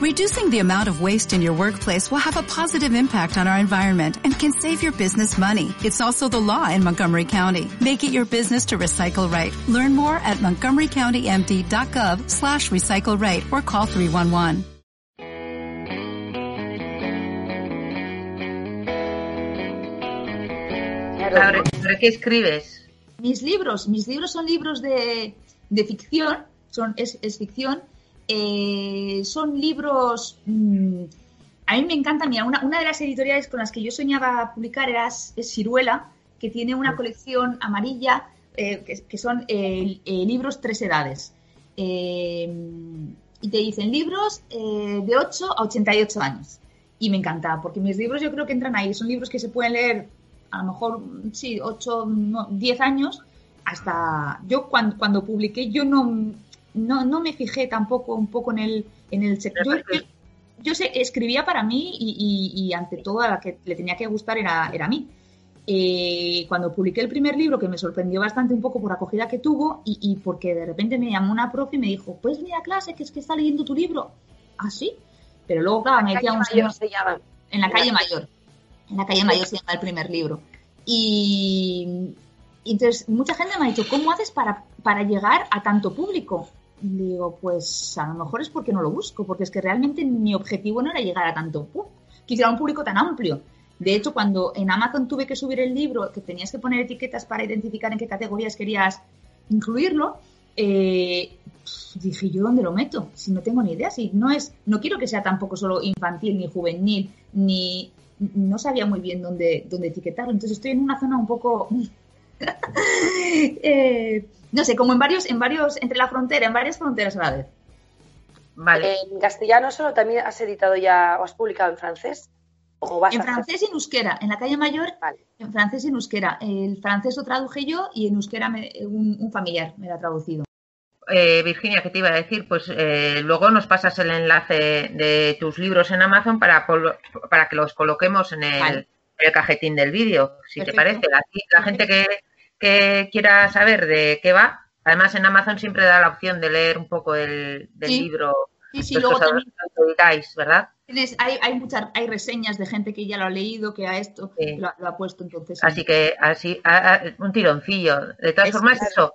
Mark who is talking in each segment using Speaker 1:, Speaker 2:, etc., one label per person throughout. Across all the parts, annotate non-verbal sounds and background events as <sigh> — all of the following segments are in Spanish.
Speaker 1: Reducing the amount of waste in your workplace will have a positive impact on our environment and can save your business money. It's also the law in Montgomery County. Make it your business to recycle right. Learn more at montgomerycountymd.gov slash recycle right or call 311.
Speaker 2: Ahora, ¿Para qué escribes?
Speaker 3: Mis libros, mis libros son libros de, de ficción, son, es, es ficción, eh, son libros... mmm, a mí me encanta, mira, una, una de las editoriales con las que yo soñaba publicar era es Ciruela, que tiene una colección amarilla eh, que, que son eh, libros tres edades. Y te dicen libros de 8 a 88 años. Y me encanta, porque mis libros yo creo que entran ahí. Son libros que se pueden leer a lo mejor, sí, 8, no, 10 años. Hasta yo cuando, cuando publiqué, yo no, no, no me fijé tampoco un poco en el, en el sector. Yo, yo sé, escribía para mí y, y, y, ante todo a la que le tenía que gustar era, era a mí. Eh, cuando publiqué el primer libro, que me sorprendió bastante un poco por la acogida que tuvo y, y, porque de repente me llamó una profe y me dijo, ¿puedes venir a clase que es que está leyendo tu libro? ¿Ah, sí? Pero luego, claro, me decía un señor... En la calle mayor. En la calle mayor se llama el primer libro. Y, y entonces mucha gente me ha dicho, ¿cómo haces para, para llegar a tanto público? Digo, pues a lo mejor es porque no lo busco, porque es que realmente mi objetivo no era llegar a tanto, quisiera un público tan amplio. De hecho, cuando en Amazon tuve que subir el libro, que tenías que poner etiquetas para identificar en qué categorías querías incluirlo, eh, dije yo dónde lo meto, si no tengo ni idea, si no es, no quiero que sea tampoco solo infantil ni juvenil, ni no sabía muy bien dónde, dónde etiquetarlo. Entonces estoy en una zona un poco <laughs> eh, no sé, como en varios, en varios, entre la frontera, en varias fronteras a la vez.
Speaker 4: Vale. ¿En castellano solo también has editado ya o has publicado en francés?
Speaker 3: ¿O vas en francés y en euskera. En la calle mayor, vale. en francés y en euskera. El francés lo traduje yo y en euskera me, un, un, familiar me lo ha traducido.
Speaker 2: Eh, Virginia, ¿qué te iba a decir? Pues eh, luego nos pasas el enlace de tus libros en Amazon para, para que los coloquemos en el, vale. el cajetín del vídeo, si Perfecto. te parece. Así la gente que, que quiera saber de qué va, además en Amazon siempre da la opción de leer un poco del, del
Speaker 3: sí.
Speaker 2: libro.
Speaker 3: Sí, sí, luego también
Speaker 2: dedicáis, ¿verdad?
Speaker 3: Tienes, hay, hay muchas, hay reseñas de gente que ya lo ha leído, que a esto sí. lo, lo, ha puesto, entonces.
Speaker 2: Así que así, a, a, un tironcillo. De todas es formas, claro. eso.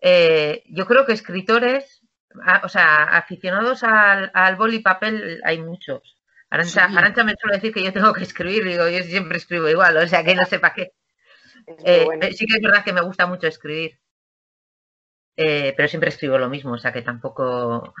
Speaker 2: Eh, yo creo que escritores, a, o sea, aficionados al, al boli y papel hay muchos. Arancha, sí. Arancha me suele decir que yo tengo que escribir, digo, yo siempre escribo igual, o sea, que no sé para qué. Eh, bueno. Sí que es verdad que me gusta mucho escribir, eh, pero siempre escribo lo mismo, o sea que tampoco...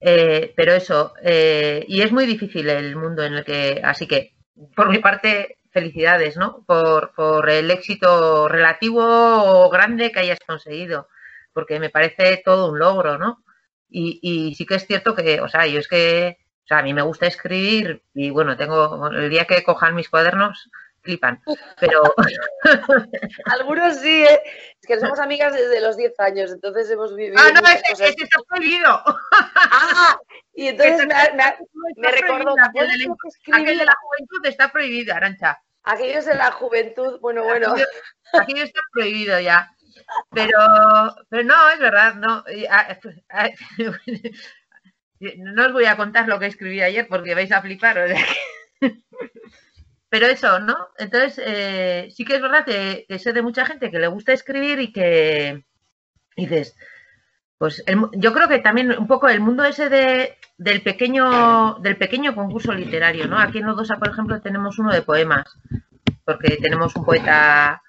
Speaker 2: Eh, pero eso, eh, y es muy difícil el mundo en el que... Así que, por mi parte, felicidades, ¿no? Por, por el éxito relativo o grande que hayas conseguido, porque me parece todo un logro, ¿no? Y, y sí que es cierto que, o sea, yo es que... O sea, a mí me gusta escribir y bueno, tengo el día que cojan mis cuadernos, flipan. Pero. <laughs>
Speaker 4: Algunos sí, ¿eh? Es que somos amigas desde los 10 años, entonces hemos vivido.
Speaker 2: Ah, no, ese, cosas. ese está prohibido.
Speaker 4: Ah, y entonces me, me, me recordó.
Speaker 2: Aquel de la juventud está prohibido, Arancha.
Speaker 4: Aquellos de la juventud, bueno, bueno.
Speaker 2: Aquello, aquello está prohibido ya. Pero, pero no, es verdad, no. <laughs> No os voy a contar lo que escribí ayer porque vais a flipar. O sea que... <laughs> Pero eso, ¿no? Entonces, eh, sí que es verdad que, que, sé de mucha gente que le gusta escribir y que dices, pues el, yo creo que también un poco el mundo ese de, del pequeño del pequeño concurso literario, ¿no? Aquí en Lodosa, por ejemplo, tenemos uno de poemas, porque tenemos un poeta.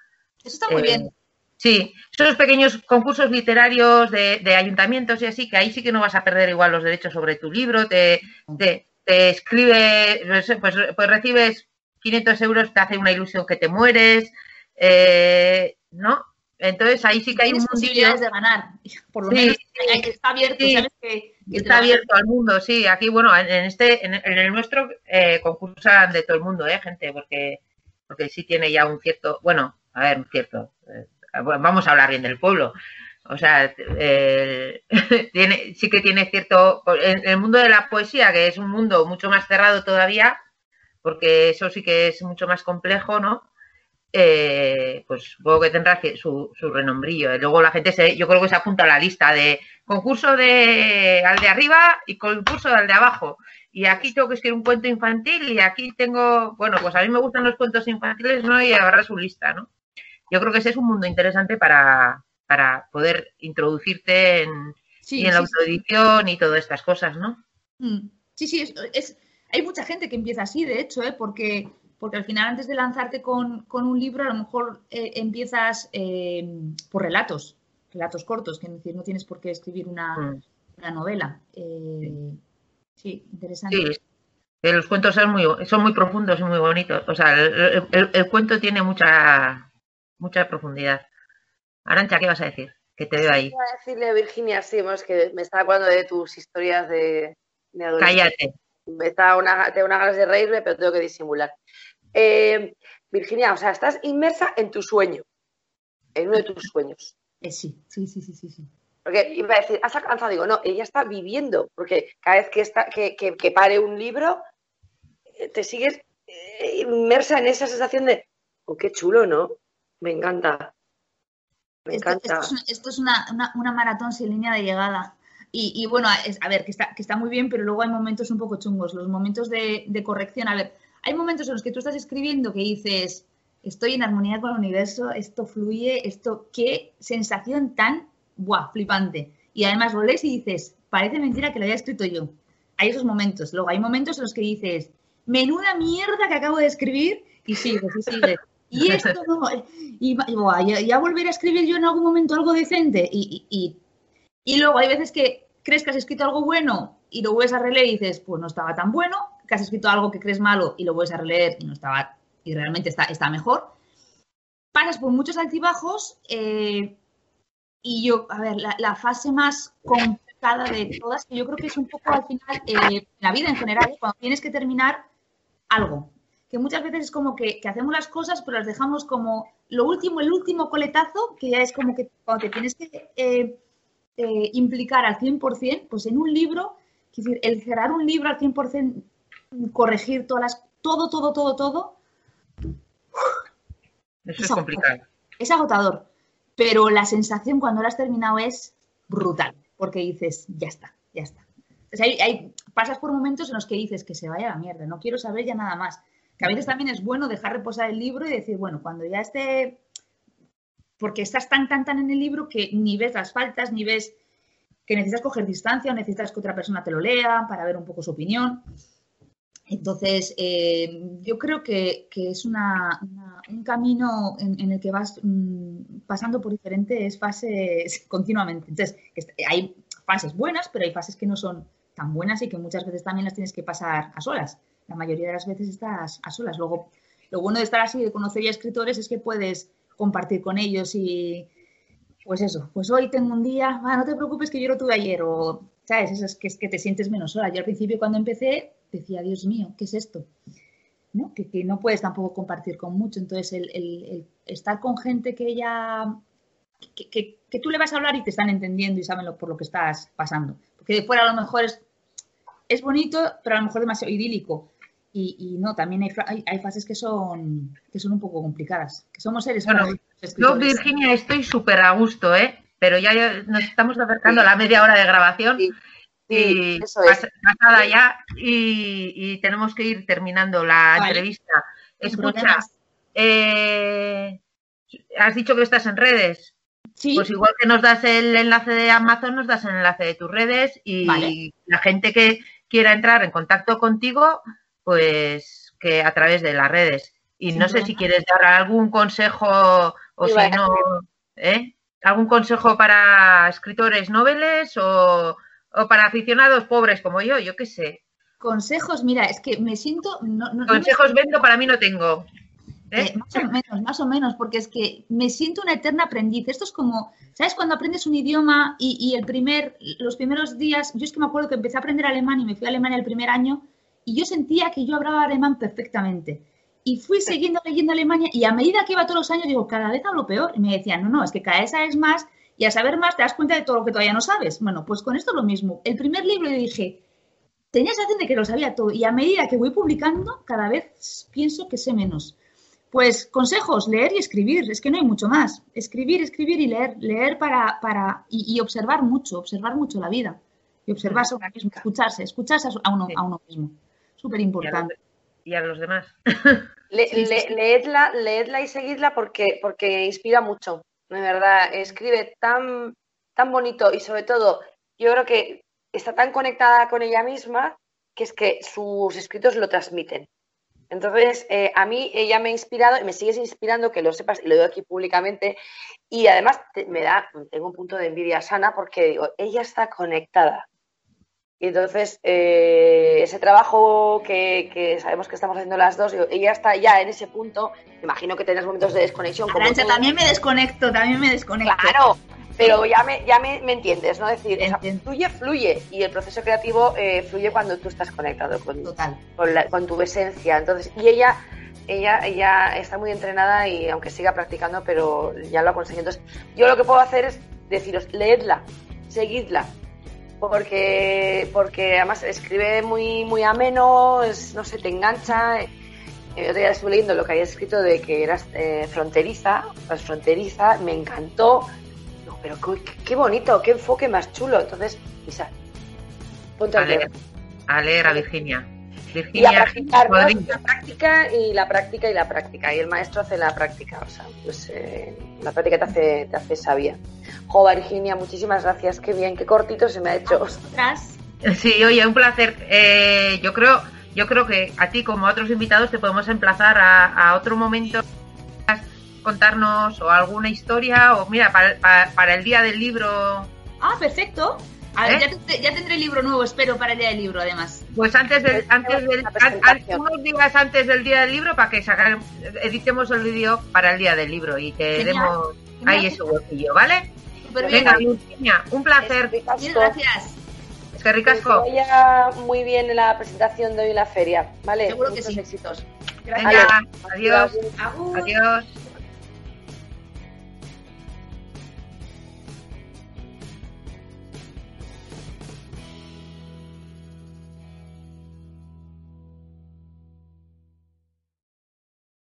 Speaker 3: Eso está muy eh, bien.
Speaker 2: Sí, esos pequeños concursos literarios de, de, ayuntamientos y así, que ahí sí que no vas a perder igual los derechos sobre tu libro, te, te, te escribe, pues, pues recibes 500 euros te hace una ilusión que te mueres, eh, ¿no? Entonces ahí sí que hay
Speaker 3: un posibilidades de ganar, <laughs> por lo sí, menos está abierto,
Speaker 2: sí,
Speaker 3: sabes que, que
Speaker 2: está abierto al mundo, sí. Aquí bueno, en este, en, en el nuestro eh, concursan de todo el mundo, eh, gente, porque porque sí tiene ya un cierto, bueno, a ver, un cierto, eh, vamos a hablar bien del pueblo. O sea, eh, <laughs> tiene, sí que tiene cierto. En el mundo de la poesía, que es un mundo mucho más cerrado todavía, porque eso sí que es mucho más complejo, ¿no? eh, pues supongo que tendrá su, su renombrillo. Luego la gente se, yo creo que se apunta a la lista de concurso de al de arriba y concurso al de abajo. Y aquí tengo que escribir un cuento infantil y aquí tengo, bueno, pues a mí me gustan los cuentos infantiles, ¿no? Y agarra su lista, ¿no? Yo creo que ese es un mundo interesante para, para poder introducirte en, en la autoedición y todas estas cosas, ¿no?
Speaker 3: Mm. Sí, sí, es, hay mucha gente que empieza así, de hecho, ¿eh? porque, porque al final antes de lanzarte con, un libro, a lo mejor eh, empiezas eh, por relatos, relatos cortos, que decir, no tienes por qué escribir una, mm. novela. Eh, sí, interesante. Sí.
Speaker 2: Los cuentos son muy, son muy profundos y muy bonitos. O sea, el, cuento tiene mucha, mucha profundidad. Arancha, ¿qué vas a decir? Que te veo ahí.
Speaker 4: Voy a decirle a Virginia, sí, es que me estaba hablando de tus historias de,
Speaker 2: Cállate.
Speaker 4: Está una, tengo una ganas de reírme, pero tengo que disimular. Eh, Virginia, o sea, estás inmersa en tu sueño, en uno de tus sueños.
Speaker 3: Eh, sí, sí, sí, sí, sí.
Speaker 4: Porque iba a decir, has alcanzado, digo, no, ella está viviendo, porque cada vez que, está, que, que, pare un libro, eh, te sigues inmersa en esa sensación de, oh, qué chulo, ¿no? Me encanta. Me encanta.
Speaker 3: Esto, es, una, una, maratón sin línea de llegada. Y, bueno, a ver, que está, que está muy bien, pero luego hay momentos un poco chungos, los momentos de, corrección. A ver, hay momentos en los que tú estás escribiendo que dices, estoy en armonía con el universo, esto fluye, esto, qué sensación tan, buah, flipante. Y además lo lees y dices, parece mentira que lo haya escrito yo. Hay esos momentos. Luego hay momentos en los que dices, menuda mierda que acabo de escribir, y sigue, y sigue. Y esto <laughs> no, y, ya, volver a escribir yo en algún momento algo decente. Y, y, y luego hay veces que crees que has escrito algo bueno y lo vuelves a releer y dices, pues no estaba tan bueno, que has escrito algo que crees malo y lo vuelves a releer y no estaba, y realmente está, está mejor. Pasas por muchos altibajos eh, y yo, a ver, la, fase más complicada de todas, que yo creo que es un poco al final, eh, la vida en general, cuando tienes que terminar algo, que muchas veces es como que, hacemos las cosas, pero las dejamos como lo último, el último coletazo, que ya es como que cuando te tienes que eh, eh, implicar al 100%, pues en un libro, es decir, el cerrar un libro al 100%, corregir todas las, todo, todo, todo, todo.
Speaker 2: Eso es, complicado.
Speaker 3: Es agotador, pero la sensación cuando lo has terminado es brutal, porque dices, ya está, ya está. hay, pasas por momentos en los que dices que se vaya a la mierda, no quiero saber ya nada más. Que a veces también es bueno dejar reposar el libro y decir, bueno, cuando ya esté porque estás tan, tan, tan en el libro que ni ves las faltas, ni ves que necesitas coger distancia o necesitas que otra persona te lo lea para ver un poco su opinión. Entonces, eh, yo creo que, es una, un camino en, el que vas mm, pasando por diferentes fases <laughs> continuamente. Entonces, hay fases buenas, pero hay fases que no son tan buenas y que muchas veces también las tienes que pasar a solas. La mayoría de las veces estás a solas. Luego, lo bueno de estar así, de conocer a escritores, es que puedes compartir con ellos y pues eso, pues hoy tengo un día, ah, no te preocupes que yo lo tuve ayer o, ¿sabes? Eso es que, es que te sientes menos sola. Yo al principio cuando empecé decía, Dios mío, ¿qué es esto? ¿No? Que, que no puedes tampoco compartir con mucho. Entonces, el, el, estar con gente que ya, que, que, tú le vas a hablar y te están entendiendo y saben lo, por lo que estás pasando. Porque de fuera a lo mejor es, es bonito, pero a lo mejor demasiado idílico. Y, no, también hay, hay, fases que son, que son un poco complicadas, que somos seres
Speaker 2: bueno, Yo, Virginia, estoy súper a gusto, ¿eh? Pero ya, nos estamos acercando a la media hora de grabación. y pasada ya y, tenemos que ir terminando la entrevista. Escucha, eh, has dicho que estás en redes. Sí. Pues igual que nos das el enlace de Amazon, nos das el enlace de tus redes y la gente que quiera entrar en contacto contigo, pues que a través de las redes. Y no sé si quieres dar algún consejo o si no, ¿eh? ¿Algún consejo para escritores noveles o, para aficionados pobres como yo? Yo qué sé.
Speaker 3: Consejos, mira, es que me siento...
Speaker 2: Consejos vendo, para mí no tengo.
Speaker 3: ¿eh? Eh, más o menos, más o menos, porque es que me siento una eterna aprendiz. Esto es como, ¿sabes? Cuando aprendes un idioma y, y, el primer, los primeros días, yo es que me acuerdo que empecé a aprender alemán y me fui a Alemania el primer año y yo sentía que yo hablaba alemán perfectamente. Y fui siguiendo leyendo Alemania y a medida que iba todos los años, digo, cada vez hablo peor. Y me decían, no, no, es que cada vez sabes más y a saber más te das cuenta de todo lo que todavía no sabes. Bueno, pues con esto lo mismo. El primer libro yo dije, tenía sensación de que lo sabía todo y a medida que voy publicando, cada vez pienso que sé menos. Pues consejos, leer y escribir, es que no hay mucho más. Escribir, escribir y leer, leer para, para y, observar mucho, observar mucho la vida. Y observarse a uno mismo, escucharse, escucharse a uno, a uno mismo. Súper importante.
Speaker 2: Y, a los demás. <laughs>
Speaker 4: leedla, leedla y seguidla porque, porque inspira mucho, de verdad. Escribe tan, tan bonito y sobre todo, yo creo que está tan conectada con ella misma que es que sus escritos lo transmiten. Entonces, eh, a mí ella me ha inspirado y me sigues inspirando, que lo sepas y lo digo aquí públicamente. Y además me da, tengo un punto de envidia sana porque digo, ella está conectada. Y entonces, eh, ese trabajo que, sabemos que estamos haciendo las dos, ella está ya en ese punto. imagino que tenés momentos de desconexión.
Speaker 3: también me desconecto, también me desconecto.
Speaker 4: Claro, pero ya me, ya me, entiendes, ¿no? Es decir, fluye, fluye. Y el proceso creativo eh, fluye cuando tú estás conectado con, con, tu esencia. Entonces, y ella, ella, ella está muy entrenada y aunque siga practicando, pero ya lo ha conseguido. Entonces, yo lo que puedo hacer es deciros, leedla, seguidla. Porque, porque además escribe muy, muy ameno, es, no sé, te engancha. Yo ya estuve leyendo lo que había escrito de que eras eh, fronteriza, fronteriza, me encantó pero qué, bonito, qué enfoque más chulo. Entonces, Isa,
Speaker 2: ponte a leer. A leer a Virginia.
Speaker 4: Virginia y a practicar, la práctica y la práctica y la práctica. Y el maestro hace la práctica, o sea, pues eh, la práctica te hace, te hace sabia. Jo, Virginia, muchísimas gracias. Qué bien, qué cortito se me ha hecho.
Speaker 2: Sí, oye, un placer. Eh, yo creo, yo creo que a ti como a otros invitados te podemos emplazar a otro momento contarnos o alguna historia o mira, para, el día del libro.
Speaker 3: Ah, perfecto. ¿Eh? ya, tendré, el libro nuevo, espero, para el día del libro, además.
Speaker 2: Pues antes del, antes del, unos días antes del día del libro para que sacar, editemos el vídeo para el día del libro y te demos ahí ese huequillo, ¿vale? Venga, Virginia, un placer.
Speaker 3: gracias.
Speaker 2: Es que ricasco.
Speaker 4: Que vaya muy bien la presentación de hoy en la feria, ¿vale?
Speaker 3: Seguro que sí.
Speaker 4: éxitos.
Speaker 2: Gracias. adiós. Adiós.